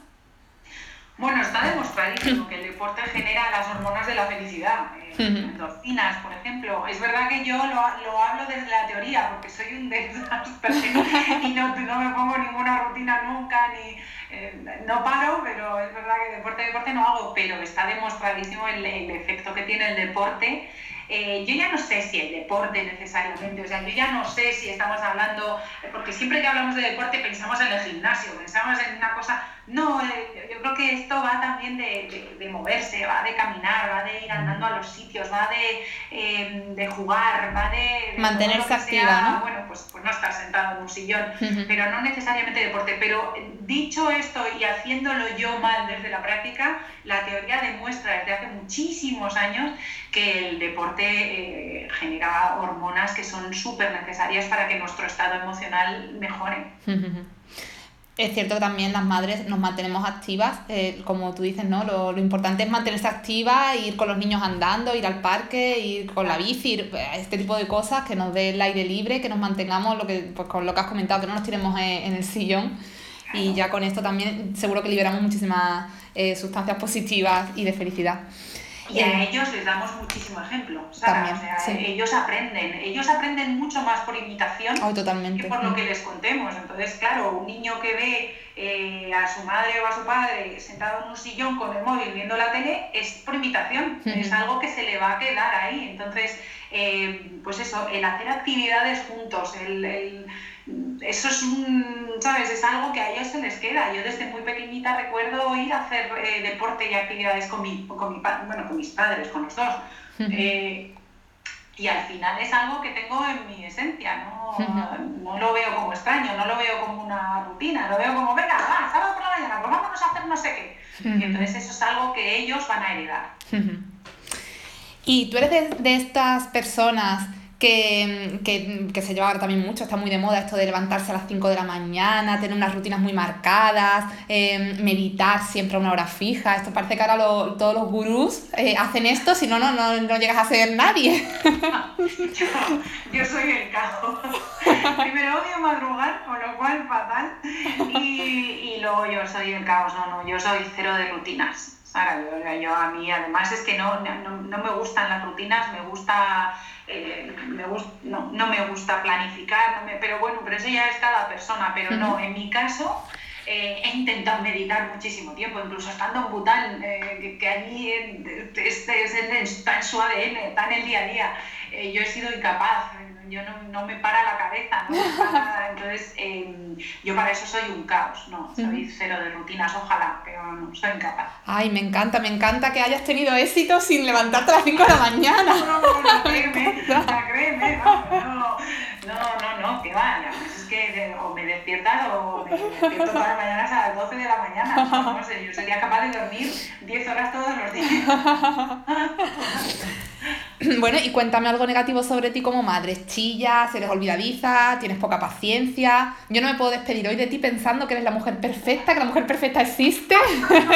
Bueno, está demostradísimo que el deporte genera las hormonas de la felicidad, eh, endorfinas, por ejemplo. Es verdad que yo lo, lo, hablo desde la teoría, porque soy un desastre y no, no me pongo ninguna rutina nunca, ni eh, no paro, pero es verdad que deporte, deporte no hago, pero está demostradísimo el, el efecto que tiene el deporte eh, yo ya no sé si el deporte necesariamente, o sea, yo ya no sé si estamos hablando, porque siempre que hablamos de deporte pensamos en el gimnasio, pensamos en una cosa, no, eh, yo creo que esto va también de, de, de, moverse, va de caminar, va de ir andando a los sitios, va de, eh, de jugar, va de... Mantenerse activa, sea, ¿no? Bueno, pues, pues no estar sentado en un sillón, uh -huh. pero no necesariamente deporte. Pero dicho esto y haciéndolo yo mal desde la práctica, la teoría demuestra desde hace muchísimos años que el deporte eh, genera hormonas que son súper necesarias para que nuestro estado emocional mejore. Es cierto que también las madres nos mantenemos activas, eh, como tú dices, ¿no? Lo, lo, importante es mantenerse activa, ir con los niños andando, ir al parque, ir con la bici, ir, este tipo de cosas, que nos dé el aire libre, que nos mantengamos, lo que, pues con lo que has comentado, que no nos tiremos en, en el sillón. Y ya con esto también seguro que liberamos muchísimas eh, sustancias positivas y de felicidad. Y a ellos les damos muchísimo ejemplo, ¿sabes? o sea, sí. ellos aprenden, ellos aprenden mucho más por imitación oh, totalmente. que por lo que les contemos. Entonces, claro, un niño que ve eh, a su madre o a su padre sentado en un sillón con el móvil viendo la tele es por imitación, es algo que se le va a quedar ahí. Entonces, eh, pues eso, el hacer actividades juntos, el, el eso es un, ¿sabes? Es algo que a ellos se les queda. Yo desde muy pequeñita recuerdo ir a hacer eh, deporte y actividades con, mi, con, mi, bueno, con mis padres, con los dos. Uh -huh. eh, y al final es algo que tengo en mi esencia, no, no lo veo como extraño, no lo veo como una rutina, lo veo como, venga, va, sábado por la mañana, pues vámonos a hacer no sé qué. Y entonces eso es algo que ellos van a heredar. Y tú eres de, de estas personas que, se lleva ahora también mucho, está muy de moda esto de levantarse a las 5 de la mañana, tener unas rutinas muy marcadas, em, meditar siempre a una hora fija. Esto parece que ahora todos los gurús eh, hacen esto, si no, no, no, llegas a ser nadie. yo, soy el caos. Primero odio madrugar, con lo cual fatal. Y, y luego yo soy el caos, no, no, yo soy cero de rutinas. Yo, yo, a mí además es que no, no, no me gustan las rutinas, me gusta eh, me no, no, me gusta planificar, pero bueno, pero eso ya es cada persona, pero no, en mi caso eh, he intentado meditar muchísimo tiempo, incluso estando en Bután, eh, que, allí es, es, tan suave, tan el día a día, yo he sido incapaz, yo no, no, me para la cabeza, no me para, entonces em, yo para eso soy un caos, no, soy cero de rutinas, ojalá, pero no, soy incapaz. Ay, me encanta, me encanta que hayas tenido éxito sin levantarte a las 5 de la mañana. No, no, no, créeme, créeme, no, no, no, no, que vaya, es que o me despiertas o me despierto todas las mañanas a las 12 de la mañana, no sé, yo sería capaz de dormir 10 horas todos los días. Bueno, y cuéntame algo negativo sobre ti como madre. Chillas, eres olvidadiza, tienes poca paciencia. Yo no me puedo despedir hoy de ti pensando que eres la mujer perfecta, que la mujer perfecta existe.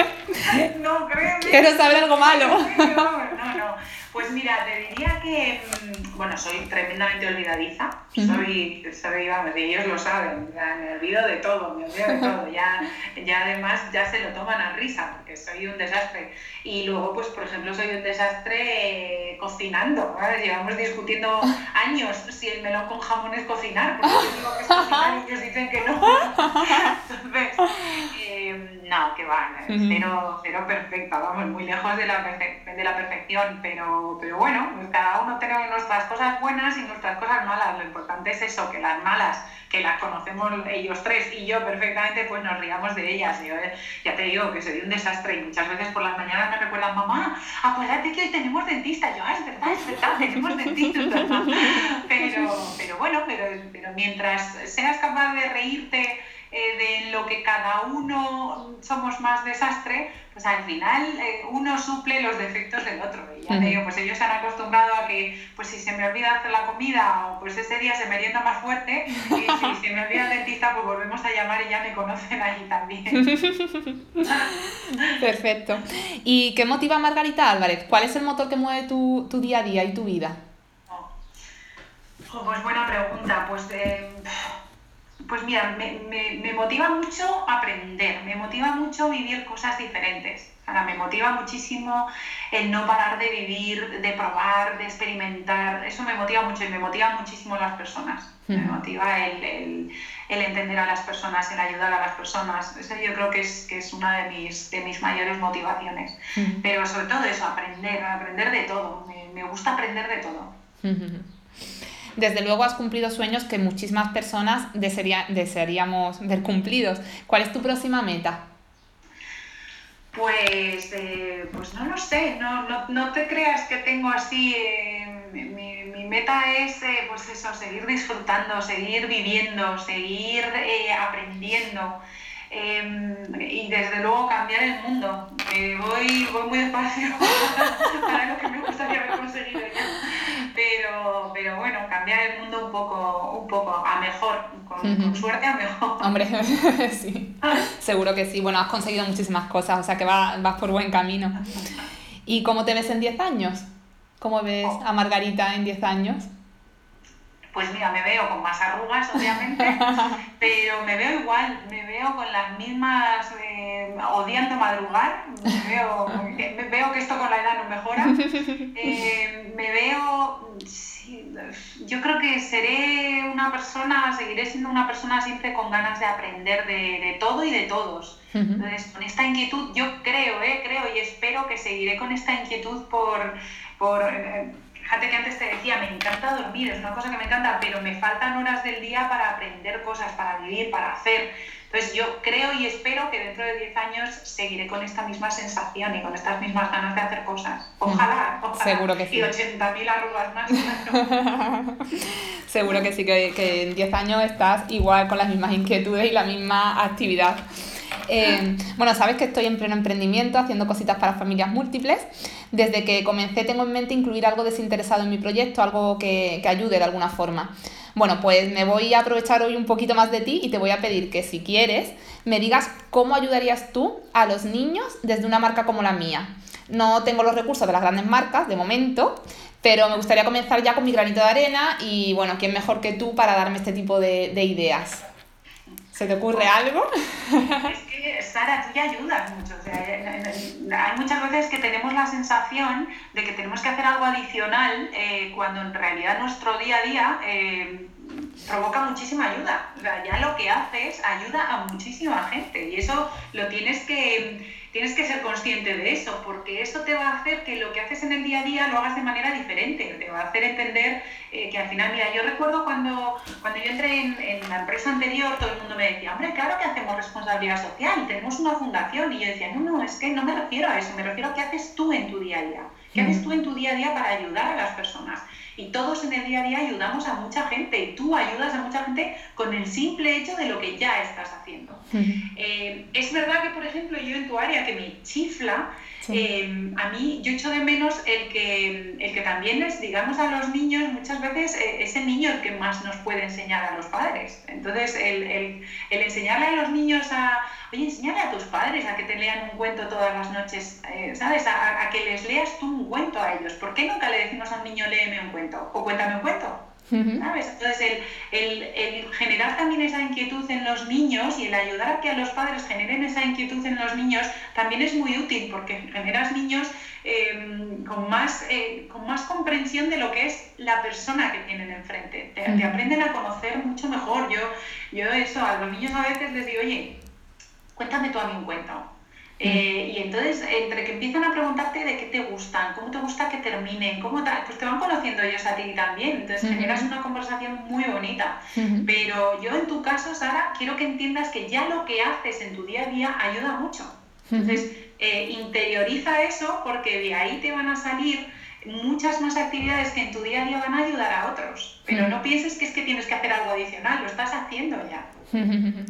no, créeme. Quiero saber algo malo. No, no. Pues mira, te diría que, mm, bueno, soy tremendamente olvidadiza. Soy, soy vamos, ellos lo saben, me olvido de todo, me olvido de todo. Ya, ya además ya se lo toman a risa, porque soy un desastre. Y luego, pues, por ejemplo, soy un desastre eh, cocinando. Llevamos discutiendo años si el melón con jamón es cocinar, porque yo digo que es cocinar y ellos dicen que no. Entonces, eh, no, que va, cero, cero perfecta, vamos, muy lejos de la, de la perfección, pero pero, bueno, cada uno tenemos nuestras cosas buenas y nuestras cosas malas. Lo importante es eso, que las malas, que las conocemos ellos tres y yo perfectamente, pues nos riamos de ellas. Yo eh, ya te digo que soy un desastre y muchas veces por las mañanas me recuerdan, mamá, acuérdate que hoy tenemos dentista. Yo, ah, es verdad, es verdad, tenemos dentista. pero, pero bueno, pero, pero mientras seas capaz de reírte eh, de lo que cada uno somos más desastre, pues al final eh, uno suple los defectos del otro. Y ya te digo, pues ellos se han acostumbrado a que, pues si se me olvida hacer la comida, pues ese día se merienda más fuerte, y si se me olvida el dentista, pues volvemos a llamar y ya me conocen allí también. Perfecto. ¿Y qué motiva a Margarita Álvarez? ¿Cuál es el motor que mueve tu, tu día a día y tu vida? Oh. pues buena pregunta. Pues eh, pues mira, me, me, motiva mucho aprender, me motiva mucho vivir cosas diferentes. Ahora, me motiva muchísimo el no parar de vivir, de probar, de experimentar. Eso me motiva mucho y me motiva muchísimo las personas. Me motiva el, el, entender a las personas, el ayudar a las personas. Eso yo creo que es, que es una de mis, de mis mayores motivaciones. Pero sobre todo eso, aprender, aprender de todo. Me, me gusta aprender de todo desde luego has cumplido sueños que muchísimas personas desearíamos ver cumplidos. ¿Cuál es tu próxima meta? Pues, eh, pues no lo sé, no, te creas que tengo así, eh, mi, meta es eh, pues eso, seguir disfrutando, seguir viviendo, seguir aprendiendo y desde luego cambiar el mundo. voy, voy muy despacio para lo que me gustaría haber conseguido pero, pero bueno, cambiar el mundo un poco, un poco a mejor, con, suerte a mejor. Hombre, sí, seguro que sí. Bueno, has conseguido muchísimas cosas, o sea que vas, vas por buen camino. ¿Y cómo te ves en 10 años? ¿Cómo ves oh. a Margarita en 10 años? Pues mira, me veo con más arrugas, obviamente, pero me veo igual, me veo con las mismas, eh, odiando madrugar, me veo, veo que esto con la edad no mejora, eh, me veo, yo creo que seré una persona, seguiré siendo una persona siempre con ganas de aprender de, todo y de todos. Entonces, con esta inquietud, yo creo, eh, creo y espero que seguiré con esta inquietud por... por fíjate que antes te decía, me encanta dormir, es una cosa que me encanta, pero me faltan horas del día para aprender cosas, para vivir, para hacer. Entonces yo creo y espero que dentro de 10 años seguiré con esta misma sensación y con estas mismas ganas de hacer cosas. Ojalá, ojalá. Seguro que sí. Y 80.000 arrugas más. Seguro que sí, que, que en 10 años estás igual con las mismas inquietudes y la misma actividad. Eh, bueno, sabes que estoy en pleno emprendimiento haciendo cositas para familias múltiples. Desde que comencé tengo en mente incluir algo desinteresado en mi proyecto, algo que, que ayude de alguna forma. Bueno, pues me voy a aprovechar hoy un poquito más de ti y te voy a pedir que si quieres me digas cómo ayudarías tú a los niños desde una marca como la mía. No tengo los recursos de las grandes marcas de momento, pero me gustaría comenzar ya con mi granito de arena y bueno, ¿quién mejor que tú para darme este tipo de, de ideas? ¿Se te ocurre algo? Es que, Sara, tú ya ayudas mucho. O sea, hay muchas veces que tenemos la sensación de que tenemos que hacer algo adicional eh, cuando en realidad nuestro día a día eh, provoca muchísima ayuda. O sea, ya lo que haces ayuda a muchísima gente y eso lo tienes que tienes que ser consciente de eso, porque eso te va a hacer que lo que haces en el día a día lo hagas de manera diferente, te va a hacer entender eh, que al final, mira, yo recuerdo cuando, cuando yo entré en, la empresa anterior, todo el mundo me decía, hombre, claro que hacemos responsabilidad social, tenemos una fundación, y yo decía, no, no, es que no me refiero a eso, me refiero a qué haces tú en tu día a día, qué haces tú en tu día a día para ayudar a las personas. Y todos en el día a día ayudamos a mucha gente y tú ayudas a mucha gente con el simple hecho de lo que ya estás haciendo. Eh, es verdad que, por ejemplo, yo en tu área que me chifla, eh, a mí yo echo de menos el que, el que también les digamos a los niños, muchas veces eh, ese niño el que más nos puede enseñar a los padres. Entonces, el, el, el enseñarle a los niños a, oye, enseñale a tus padres a que te lean un cuento todas las noches, eh, ¿sabes? A, que les leas tú un cuento a ellos. ¿Por qué nunca le decimos a un niño, léeme un cuento o cuéntame un cuento? ¿Sabes? Entonces, el, el, generar también esa inquietud en los niños y el ayudar a que a los padres generen esa inquietud en los niños también es muy útil porque generas niños em, con, más, eh, con más comprensión de lo que es la persona que tienen enfrente. Te, te, aprenden a conocer mucho mejor. Yo, yo eso, a los niños a veces les digo, oye, cuéntame tú a mí un cuento. Eh, y entonces, entre que empiezan a preguntarte de qué te gustan, cómo te gusta que terminen, cómo pues te van conociendo ellos a ti también. Entonces, generas una conversación muy bonita. Pero yo, en tu caso, Sara, quiero que entiendas que ya lo que haces en tu día a día ayuda mucho. Entonces, eh, interioriza eso porque de ahí te van a salir muchas más actividades que en tu día a día van a ayudar a otros. Pero no pienses que es que tienes que hacer algo adicional, lo estás haciendo ya.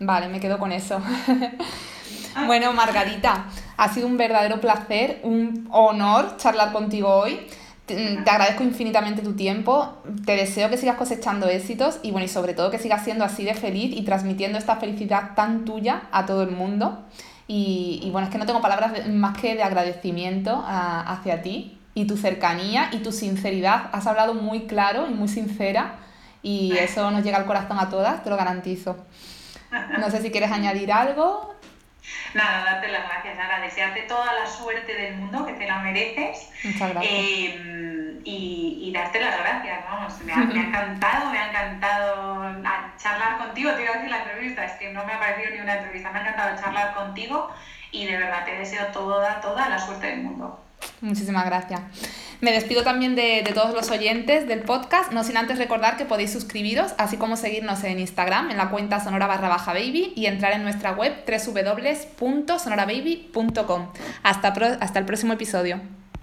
Vale, me quedo con eso. bueno, Margarita, ha sido un verdadero placer, un honor charlar contigo hoy. Te, agradezco infinitamente tu tiempo, te deseo que sigas cosechando éxitos y bueno, y sobre todo que sigas siendo así de feliz y transmitiendo esta felicidad tan tuya a todo el mundo. Y, bueno, es que no tengo palabras más que de agradecimiento hacia ti y tu cercanía y tu sinceridad. Has hablado muy claro y muy sincera y eso nos llega al corazón a todas, te lo garantizo. No sé si quieres añadir algo. Nada, darte las gracias, Ana, desearte toda la suerte del mundo, que te la mereces. Muchas gracias. Eh, y, darte las gracias, vamos, me ha, encantado, me ha encantado charlar contigo, te iba a decir la entrevista, es que no me ha parecido ni una entrevista, me ha encantado charlar contigo y de verdad te deseo toda, toda la suerte del mundo. Muchísimas gracias. Me despido también de, de, todos los oyentes del podcast, no sin antes recordar que podéis suscribiros, así como seguirnos en Instagram, en la cuenta sonora barra baja baby y entrar en nuestra web www.sonorababy.com. Hasta, hasta el próximo episodio.